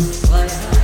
fire.